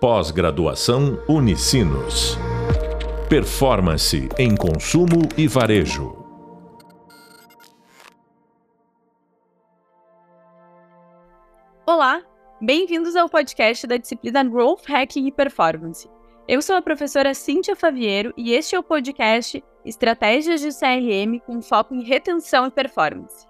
Pós-graduação Unicinos. Performance em consumo e varejo. Olá, bem-vindos ao podcast da disciplina Growth Hacking e Performance. Eu sou a professora Cíntia Faviero e este é o podcast Estratégias de CRM com foco em retenção e performance.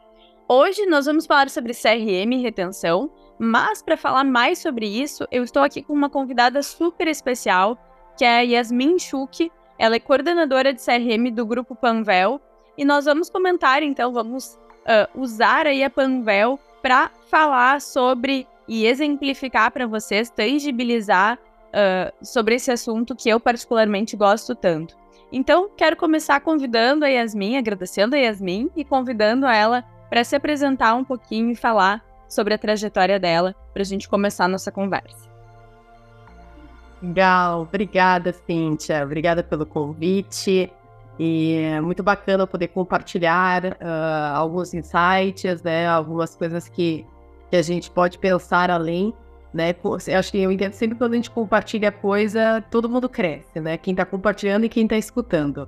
Hoje nós vamos falar sobre CRM e retenção, mas para falar mais sobre isso, eu estou aqui com uma convidada super especial, que é a Yasmin Chuk. Ela é coordenadora de CRM do grupo Panvel e nós vamos comentar, então, vamos uh, usar aí a Panvel para falar sobre e exemplificar para vocês, tangibilizar uh, sobre esse assunto que eu particularmente gosto tanto. Então, quero começar convidando a Yasmin, agradecendo a Yasmin e convidando ela para se apresentar um pouquinho e falar sobre a trajetória dela, para a gente começar a nossa conversa. Legal, obrigada, Cíntia. Obrigada pelo convite. E é muito bacana poder compartilhar uh, alguns insights, né, algumas coisas que, que a gente pode pensar além. Né? Eu acho que eu entendo sempre quando a gente compartilha coisa, todo mundo cresce, né? Quem está compartilhando e quem está escutando.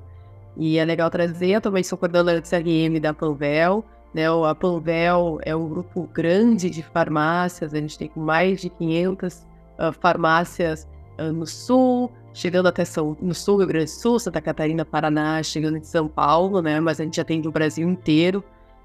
E é legal trazer, eu também sou coordenadora de CRM da Panvel, né, a Panvel é um grupo grande de farmácias, a gente tem mais de 500 uh, farmácias uh, no sul, chegando até São, no sul, Rio Grande do Sul, Santa Catarina, Paraná, chegando em São Paulo, né, mas a gente atende o Brasil inteiro.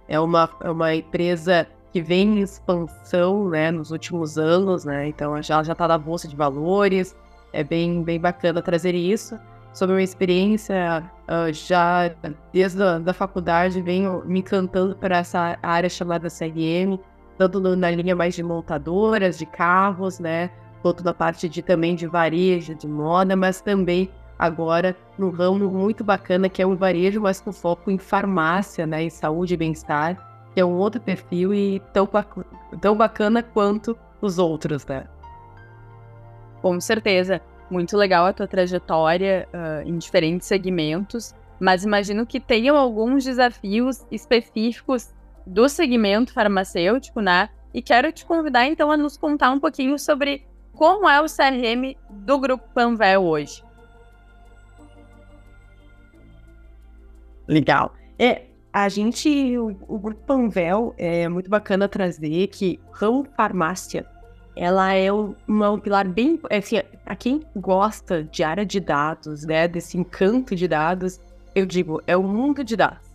É uma, é uma empresa que vem em expansão né, nos últimos anos, né, então já está na Bolsa de Valores, é bem, bem bacana trazer isso sobre uma experiência uh, já desde a da faculdade, venho me encantando por essa área chamada CRM, tanto na linha mais de montadoras, de carros, né, quanto na parte de também de varejo, de moda, mas também agora num ramo muito bacana que é um varejo, mas com foco em farmácia, né, em saúde e bem-estar, que é um outro perfil e tão, tão bacana quanto os outros, né? Com certeza muito legal a tua trajetória uh, em diferentes segmentos, mas imagino que tenham alguns desafios específicos do segmento farmacêutico, né? E quero te convidar então a nos contar um pouquinho sobre como é o CRM do Grupo Panvel hoje. Legal. É, a gente, o, o Grupo Panvel é muito bacana trazer que ramo farmácia ela é uma, um pilar bem. Assim, a quem gosta de área de dados, né, desse encanto de dados, eu digo, é o mundo de dados.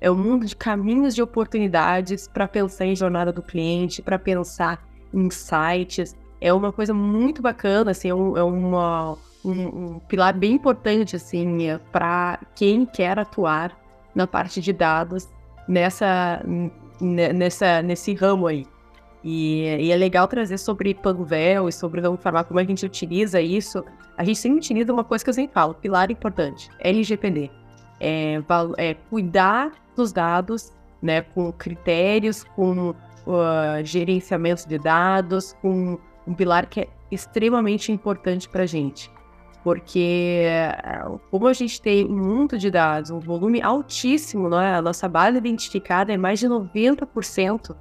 É o mundo de caminhos de oportunidades para pensar em jornada do cliente, para pensar em sites. É uma coisa muito bacana, assim, é, um, é uma, um, um, pilar bem importante, assim, é para quem quer atuar na parte de dados nessa, nessa, nesse ramo aí. E, e, é legal trazer sobre Panvel e sobre vamos falar como a gente utiliza isso. A gente sempre utiliza uma coisa que eu sempre falo, pilar importante, LGPD. É, é cuidar dos dados, né, com critérios, com uh, gerenciamento de dados, com um pilar que é extremamente importante para a gente. Porque como a gente tem um de dados, um volume altíssimo, né, a nossa base identificada é mais de 90%,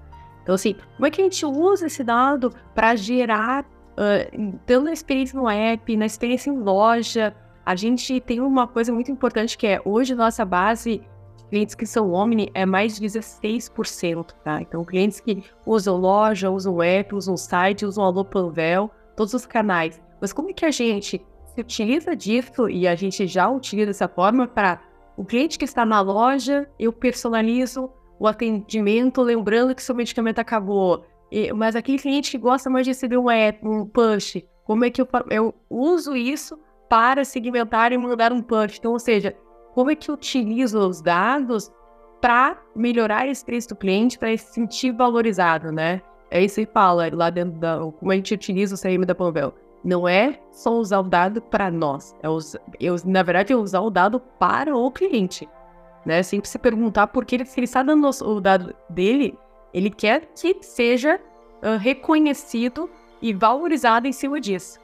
então, assim, como é que a gente usa esse dado para gerar, uh, tanto na experiência no app, na experiência em loja? A gente tem uma coisa muito importante que é, hoje, nossa base de clientes que são Omni é mais de 16%, tá? Então, clientes que usam loja, usam app, usam site, usam Alô Panvel, todos os canais. Mas como é que a gente se utiliza disso e a gente já utiliza dessa forma para o cliente que está na loja, eu personalizo o atendimento, lembrando que seu medicamento acabou. E, mas aquele cliente que gosta mais de receber um app, um push, como é que eu, eu uso isso para segmentar e mandar um push? Então, ou seja, como é que eu utilizo os dados para melhorar a experiência do cliente, para se sentir valorizado, né? É isso que fala lá dentro da. Como a gente utiliza o CRM da Panvel. Não é só usar o dado para nós, é us, eu, na verdade é usar o dado para o cliente né? Sempre se perguntar por que ele, se ele está dando o dado dele, ele quer que seja uh, reconhecido e valorizado em cima disso.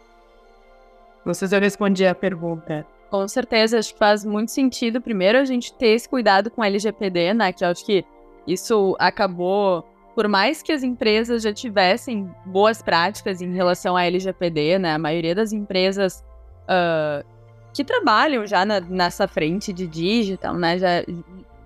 Não sei se eu respondi a pergunta. Com certeza, acho que faz muito sentido, primeiro, a gente ter esse cuidado com a LGPD, né? Que eu acho que isso acabou por mais que as empresas já tivessem boas práticas em relação à LGPD, né? A maioria das empresas uh, que trabalham já na, nessa frente de digital, né? Já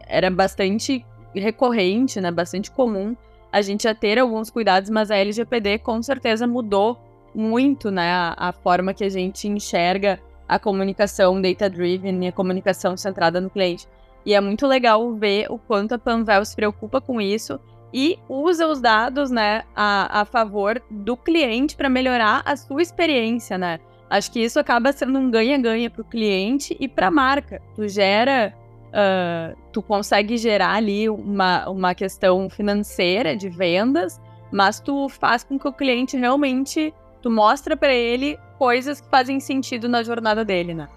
era bastante recorrente, né? Bastante comum a gente já ter alguns cuidados, mas a LGPD com certeza mudou muito, né? A, a forma que a gente enxerga a comunicação data-driven e a comunicação centrada no cliente. E é muito legal ver o quanto a Panvel se preocupa com isso e usa os dados, né, a, a favor do cliente para melhorar a sua experiência, né? Acho que isso acaba sendo um ganha-ganha para o cliente e para a marca. Tu gera, uh, tu consegue gerar ali uma, uma questão financeira de vendas, mas tu faz com que o cliente realmente, tu mostra para ele coisas que fazem sentido na jornada dele, né?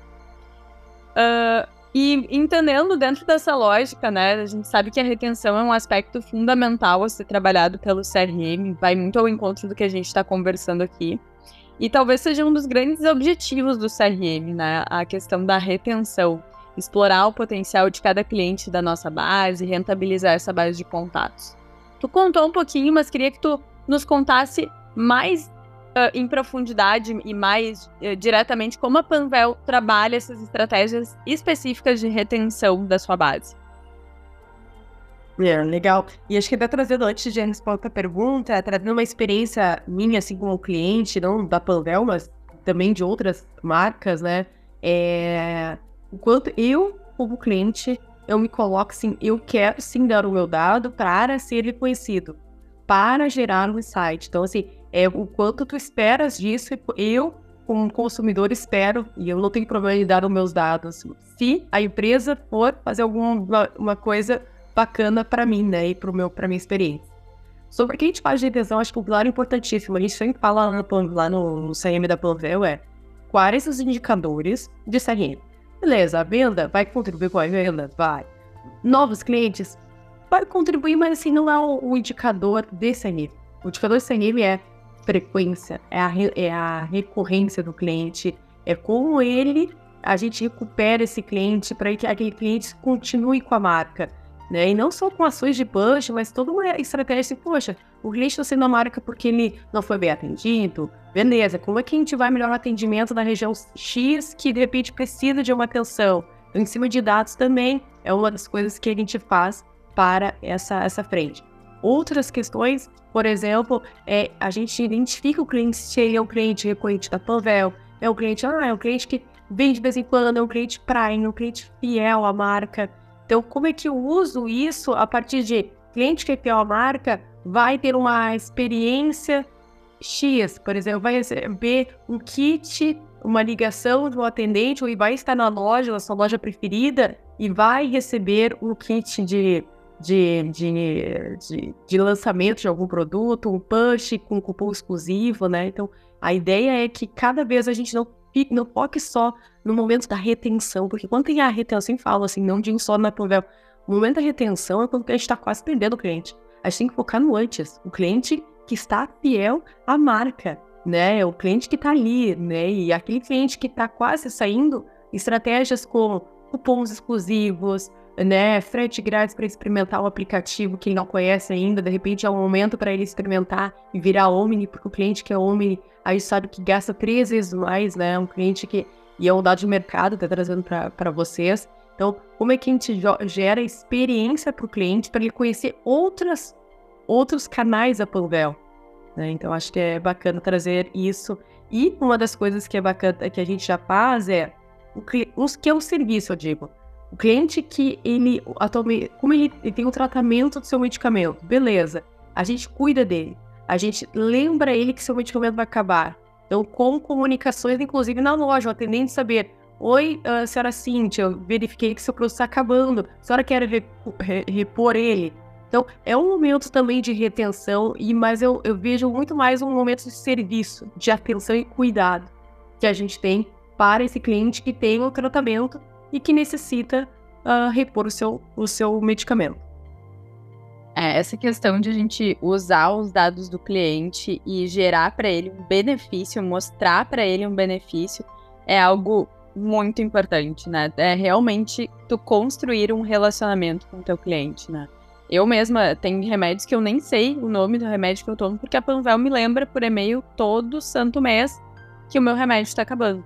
Uh, e entendendo dentro dessa lógica, né, a gente sabe que a retenção é um aspecto fundamental a ser trabalhado pelo CRM, vai muito ao encontro do que a gente está conversando aqui. E talvez seja um dos grandes objetivos do CRM, né, a questão da retenção, explorar o potencial de cada cliente da nossa base, rentabilizar essa base de contatos. Tu contou um pouquinho, mas queria que tu nos contasse mais uh, em profundidade e mais uh, diretamente como a Panvel trabalha essas estratégias específicas de retenção da sua base. É, legal. E acho que até trazendo, antes de responder a pergunta, trazendo uma experiência minha, assim, como cliente, não da Panvel, mas também de outras marcas, né? É... Enquanto eu, como cliente, eu me coloco assim, eu quero sim dar o meu dado para ser reconhecido, para gerar um insight. Então, assim, é o quanto tu esperas disso. Eu, como consumidor, espero, e eu não tenho problema em dar os meus dados, se a empresa for fazer alguma uma coisa bacana para mim, né, e para minha experiência. Sobre o que a gente faz de retenção, acho que o pilar é importantíssimo. A gente sempre fala lá no, lá no, CRM da Planvel é quais os indicadores de CRM. Beleza, a venda vai contribuir com a venda? Vai. Novos clientes? Vai contribuir, mas assim, não é o, o indicador de CRM. O indicador de CRM é frequência, é a, é a recorrência do cliente, é como ele, a gente recupera esse cliente para que aquele cliente continue com a marca. Né? E não só com ações de push, mas toda uma estratégia assim, poxa, o cliente está sendo a marca porque ele não foi bem atendido, beleza, como é que a gente vai melhorar o atendimento na região X que de repente precisa de uma atenção? Então, em cima de dados também é uma das coisas que a gente faz para essa, essa frente. Outras questões, por exemplo, é a gente identifica o cliente se ele é um cliente recorrente da Panvel, é um cliente, ah, é um cliente que vem de vez em quando, é um cliente Prime, é um cliente fiel à marca. Então, como é que eu uso isso a partir de cliente que fiel à marca vai ter uma experiência X, por exemplo, vai receber um kit, uma ligação de um atendente, ou vai estar na loja, na sua loja preferida, e vai receber um kit de de, de, de, de, lançamento de algum produto, um push com cupom exclusivo, né? Então, a ideia é que cada vez a gente não, não foque só no momento da retenção, porque quando tem a retenção, eu falo assim, não digo só na Provel, o momento da retenção é quando a gente está quase perdendo o cliente. A gente tem que focar no antes, o cliente que está fiel à marca, né? O cliente que está ali, né? E aquele cliente que está quase saindo, estratégias como cupons exclusivos, né, frete grátis para experimentar o aplicativo que ele não conhece ainda, de repente é um momento para ele experimentar e virar Omni, porque o cliente que é Omni, aí sabe que gasta três vezes mais, né, um cliente que, e é um dado de mercado, tá trazendo para vocês. Então, como é que a gente gera experiência para o cliente para ele conhecer outras, outros canais da Panvel? Né? Então, acho que é bacana trazer isso. E uma das coisas que é bacana que a gente já faz é os que é o serviço, eu digo. O cliente que ele atualmente, como ele, ele tem o um tratamento do seu medicamento, beleza. A gente cuida dele. A gente lembra ele que seu medicamento vai acabar. Então, com comunicações, inclusive na loja, o atendente saber: Oi, uh, senhora Cintia, eu verifiquei que seu produto está acabando. A senhora quer repor ele? Então, é um momento também de retenção, e mas eu, eu vejo muito mais um momento de serviço, de atenção e cuidado que a gente tem para esse cliente que tem o tratamento e que necessita uh, repor o seu, o seu medicamento. É, essa questão de a gente usar os dados do cliente e gerar para ele um benefício, mostrar para ele um benefício, é algo muito importante, né? É realmente tu construir um relacionamento com o teu cliente, né? Eu mesma tenho remédios que eu nem sei o nome do remédio que eu tomo, porque a Panvel me lembra por e-mail todo santo mês que o meu remédio está acabando.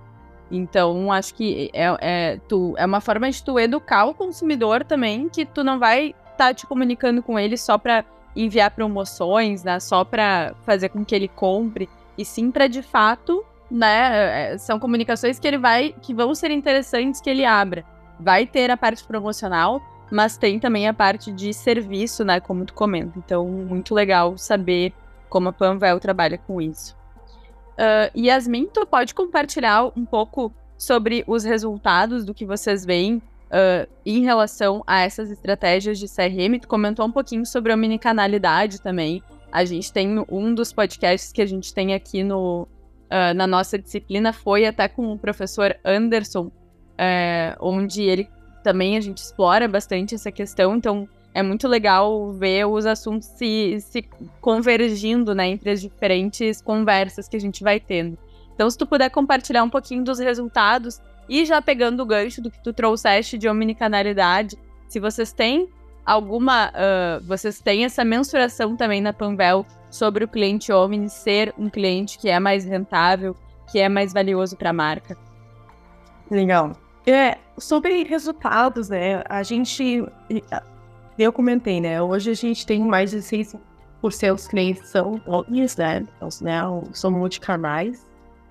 Então, acho que é, é, tu, é uma forma de tu educar o consumidor também, que tu não vai estar tá te comunicando com ele só para enviar promoções, né? Só para fazer com que ele compre, e sim para de fato, né? É, são comunicações que ele vai, que vão ser interessantes que ele abra. Vai ter a parte promocional, mas tem também a parte de serviço, né? Como tu comenta. Então, muito legal saber como a Panvel trabalha com isso. Uh, Yasmin, tu pode compartilhar um pouco sobre os resultados do que vocês veem uh, em relação a essas estratégias de CRM? Tu comentou um pouquinho sobre a omnicanalidade também. A gente tem um dos podcasts que a gente tem aqui no, uh, na nossa disciplina, foi até com o professor Anderson, onde ele também a gente explora bastante essa questão, então é muito legal ver os assuntos se, se convergindo, né, entre as diferentes conversas que a gente vai tendo. Então, se tu puder compartilhar um pouquinho dos resultados e já pegando o gancho do que tu trouxeste de omnicanalidade, se vocês têm alguma, uh, vocês têm essa mensuração também na Panvel sobre o cliente Omni ser um cliente que é mais rentável, que é mais valioso para a marca. Legal. É, sobre resultados, né? A gente. Eu comentei, né? Hoje a gente tem mais de 6% dos clientes são homens, né? Então, né, são multicanais.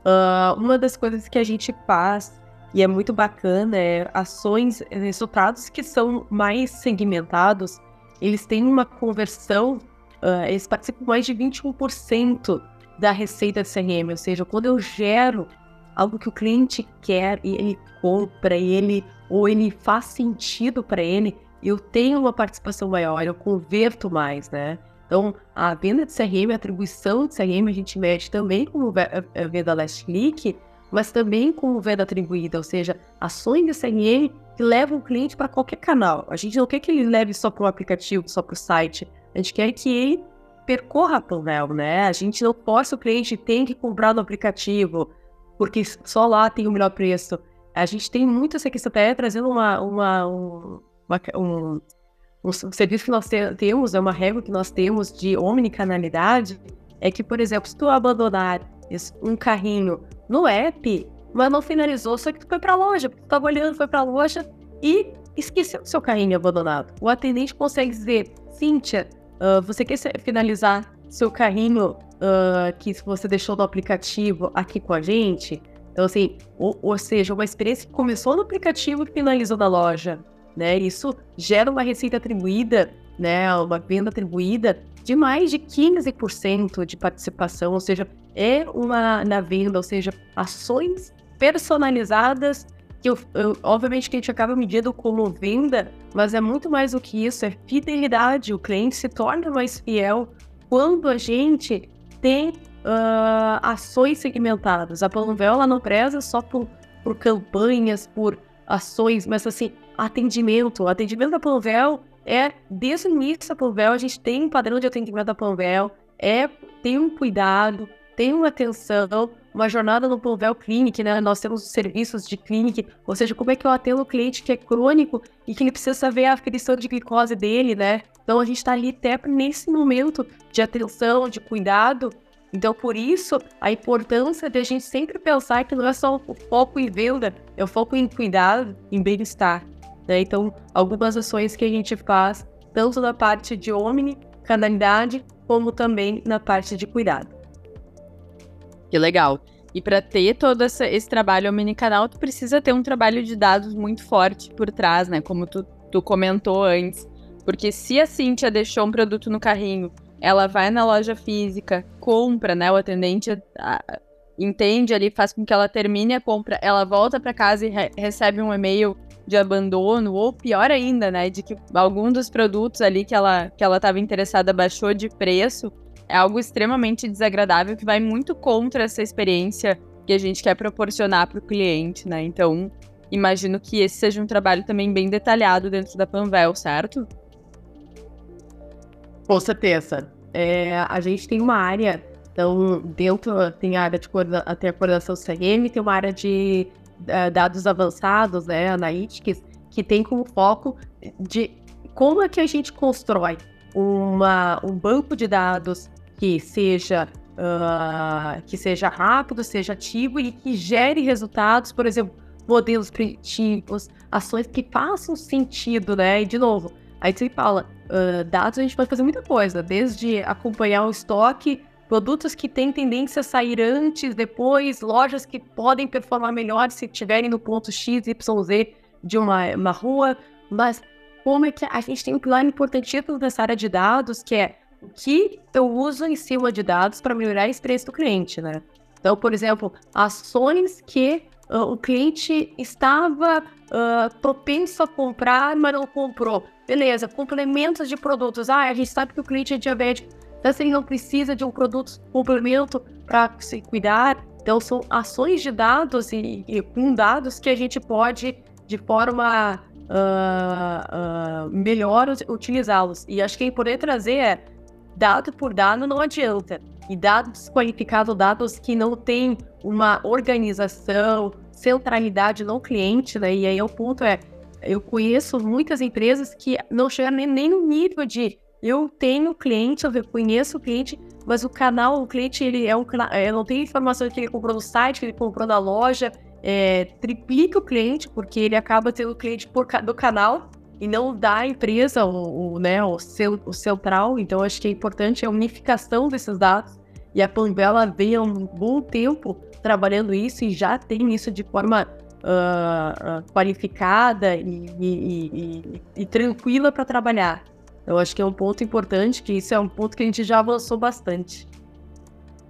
Uh, uma das coisas que a gente faz e é muito bacana é ações, resultados que são mais segmentados, eles têm uma conversão, uh, eles participam mais de 21% da receita CRM, ou seja, quando eu gero algo que o cliente quer e ele compra e ele ou ele faz sentido para ele, eu tenho uma participação maior, eu converto mais, né? Então, a venda de CRM, a atribuição de CRM, a gente mede também como venda last click, mas também como venda atribuída, ou seja, ações de CRM que levam o cliente para qualquer canal. A gente não quer que ele leve só para o aplicativo, só para o site. A gente quer que ele percorra a Panvel, né? A gente não força o cliente tem que comprar no aplicativo, porque só lá tem o melhor preço. A gente tem muito essa questão, até trazendo uma, um, uma um, um, serviço que nós te, temos, é uma regra que nós temos de omnicanalidade, é que, por exemplo, se tu abandonar um carrinho no app, mas não finalizou, só que tu foi para loja, tu estava olhando, foi para loja e esqueceu o seu carrinho abandonado. O atendente consegue dizer, Cíntia, uh, você quer finalizar seu carrinho uh, que você deixou no aplicativo aqui com a gente. Então, assim, ou, ou seja, uma experiência que começou no aplicativo e finalizou na loja, né? Isso gera uma receita atribuída, né? Uma venda atribuída de mais de 15% de participação, ou seja, é uma na venda, ou seja, ações personalizadas que eu, eu, obviamente que a gente acaba medindo como venda, mas é muito mais do que isso, é fidelidade. O cliente se torna mais fiel quando a gente tem uh, ações segmentadas. A Panvel ela não preza só por, por campanhas, por ações, mas assim, atendimento. O atendimento da Panvel é, desde o início da Panvel, a gente tem um padrão de atendimento da Panvel, é, tem um cuidado, tem uma atenção, uma jornada no Panvel Clinic, né? Nós temos serviços de clinic, ou seja, como é que eu atendo o cliente que é crônico e que ele precisa saber a aferição de glicose dele, né? Então a gente está ali até nesse momento de atenção, de cuidado. Então, por isso, a importância de a gente sempre pensar que não é só o foco em venda, é o foco em cuidado, em bem-estar. Né? Então, algumas ações que a gente faz, tanto na parte de omni, canalidade, como também na parte de cuidado. Que legal. E para ter todo essa, esse trabalho omnicanal, tu precisa ter um trabalho de dados muito forte por trás, né? Como tu, tu comentou antes. Porque se a Cintia deixou um produto no carrinho, ela vai na loja física, compra, né? O atendente entende ali, faz com que ela termine a compra, ela volta para casa e re recebe um e-mail de abandono, ou pior ainda, né? De que algum dos produtos ali que ela que ela estava interessada baixou de preço. É algo extremamente desagradável que vai muito contra essa experiência que a gente quer proporcionar para o cliente, né? Então, imagino que esse seja um trabalho também bem detalhado dentro da Panvel, certo? Com certeza. É, a gente tem uma área, então, dentro tem a área de tem a coordenação CRM, tem uma área de uh, dados avançados, né, analytics, que tem como foco de como é que a gente constrói uma, um banco de dados que seja uh, que seja rápido, seja ativo e que gere resultados, por exemplo, modelos preditivos, ações que façam sentido, né? E de novo, aí você fala, uh, dados a gente pode fazer muita coisa, desde acompanhar o estoque, produtos que têm tendência a sair antes, depois, lojas que podem performar melhor se estiverem no ponto X, Y, Z de uma, uma rua, mas como é que a gente tem um pilar importantíssimo nessa área de dados, que é o que eu uso em cima de dados para melhorar a experiência do cliente, né? Então, por exemplo, ações que uh, o cliente estava uh, propenso a comprar, mas não comprou. Beleza, complementos de produtos. Ah, a gente sabe que o cliente é diabético, então ele não precisa de um produto complemento para se cuidar. Então, são ações de dados e, e com dados que a gente pode, de forma uh, uh, melhor utilizá-los. E acho que poder trazer é dado por dado não adianta. E dados qualificados, dados que não têm uma organização, centralidade no cliente, né? E aí o ponto é, eu conheço muitas empresas que não chegam nem, nem no nível de eu tenho cliente, eu conheço o cliente, mas o canal, o cliente, ele é um eu não tenho informação que ele comprou no site, que ele comprou na loja, é, triplica o cliente, porque ele acaba tendo o cliente por, do canal e não da empresa, o, o, né, o, seu, o central. Então, acho que é importante a unificação desses dados. E a Panbela vem há um bom tempo trabalhando isso e já tem isso de forma uh, qualificada e, e, e, e tranquila para trabalhar. Eu acho que é um ponto importante, que isso é um ponto que a gente já avançou bastante.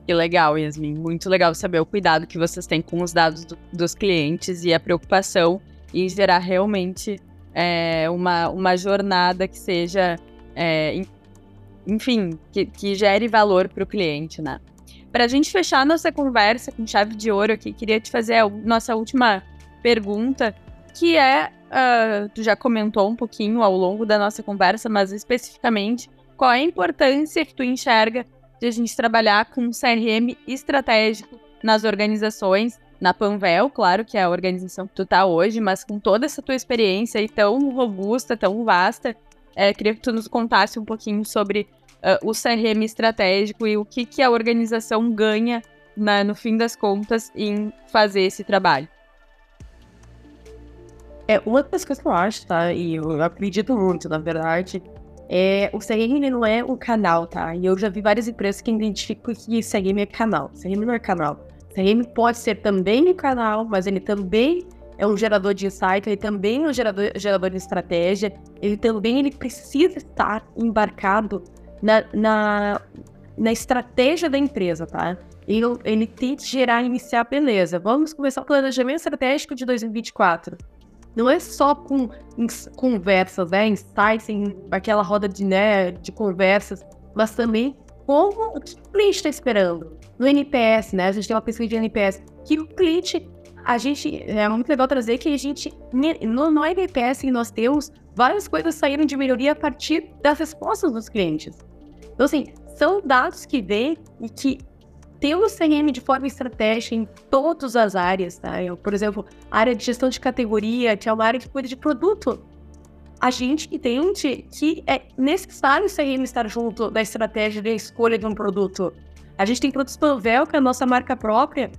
Que legal, Yasmin. Muito legal saber o cuidado que vocês têm com os dados do, dos clientes e a preocupação em gerar realmente é, uma, uma jornada que seja, é, enfim, que, que gere valor para o cliente, né? Para a gente fechar nossa conversa com chave de ouro aqui, queria te fazer a nossa última pergunta, que é, uh, tu já comentou um pouquinho ao longo da nossa conversa, mas especificamente, qual é a importância que tu enxerga de a gente trabalhar com um CRM estratégico nas organizações, na Panvel, claro que é a organização que tu tá hoje, mas com toda essa tua experiência aí tão robusta, tão vasta, é, queria que tu nos contasse um pouquinho sobre uh, o CRM estratégico e o que, que a organização ganha, na, no fim das contas, em fazer esse trabalho. É, uma das coisas que eu acho, tá? E eu acredito muito, na verdade, é, o CRM não é um canal, tá? E eu já vi várias empresas que identificam que CRM é canal. CRM não é canal. CRM pode ser também um canal, mas ele também é um gerador de insight, ele também é um gerador, gerador de estratégia, ele também ele precisa estar embarcado na, na, na estratégia da empresa, tá? Ele, ele tem que gerar, iniciar, beleza, vamos começar o planejamento estratégico de 2024 não é só com conversas, né, insights, em aquela roda de, né, de conversas, mas também como o cliente está esperando. No NPS, né, a gente tem uma pesquisa de NPS, que o cliente, a gente, é muito legal trazer que a gente, no, no NPS nós temos, várias coisas saíram de melhoria a partir das respostas dos clientes. Então, assim, são dados que vêm e que ter o CRM de forma estratégica em todas as áreas, tá? Eu, por exemplo, área de gestão de categoria, que é uma área que cuida de produto. A gente entende que é necessário o CRM estar junto da estratégia de escolha de um produto. A gente tem produtos Panvel, que é a nossa marca própria.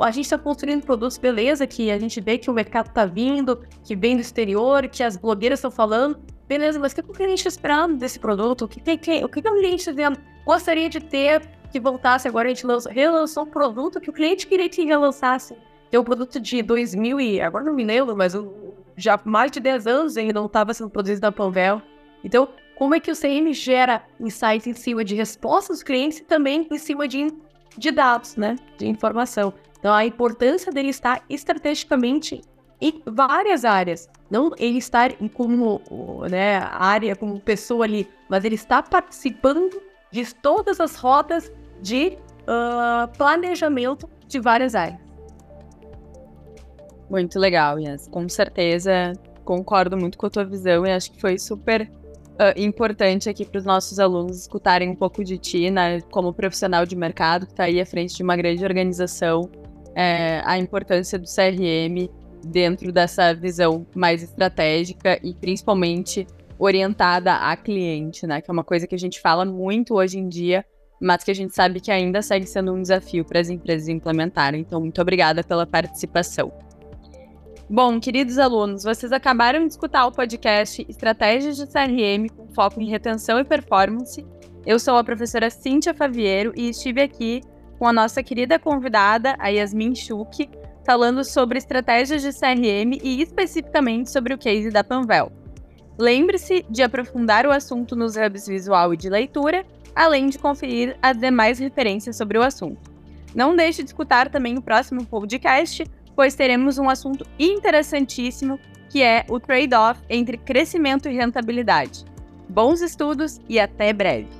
A gente está construindo produtos, beleza, que a gente vê que o mercado está vindo, que vem do exterior, que as blogueiras estão falando. Beleza, mas o que o cliente está esperando desse produto? O que, que, o que o cliente está gostaria de ter que voltasse agora, a gente lançou, relançou um produto que o cliente queria que relançasse. Tem um produto de 2000 e agora não me lembro, mas já mais de 10 anos ele não estava sendo produzido na Panvel. Então, como é que o CM gera insights em cima de respostas dos clientes e também em cima de, de dados, né? De informação. Então, a importância dele estar estrategicamente em várias áreas. Não ele estar como né, área, como pessoa ali, mas ele está participando de todas as rotas de uh, planejamento de várias áreas. Muito legal, Yas. Com certeza concordo muito com a tua visão e acho que foi super uh, importante aqui para os nossos alunos escutarem um pouco de ti, né, como profissional de mercado que está aí à frente de uma grande organização, é, a importância do CRM dentro dessa visão mais estratégica e principalmente orientada a cliente, né? Que é uma coisa que a gente fala muito hoje em dia, mas que a gente sabe que ainda segue sendo um desafio para as empresas implementarem. Então, muito obrigada pela participação. Bom, queridos alunos, vocês acabaram de escutar o podcast Estratégias de CRM com foco em retenção e performance. Eu sou a professora Cíntia Faviero e estive aqui com a nossa querida convidada, a Yasmin Schuch, falando sobre estratégias de CRM e especificamente sobre o case da Panvel. Lembre-se de aprofundar o assunto nos hubs visual e de leitura, além de conferir as demais referências sobre o assunto. Não deixe de escutar também o próximo podcast, pois teremos um assunto interessantíssimo que é o trade-off entre crescimento e rentabilidade. Bons estudos e até breve!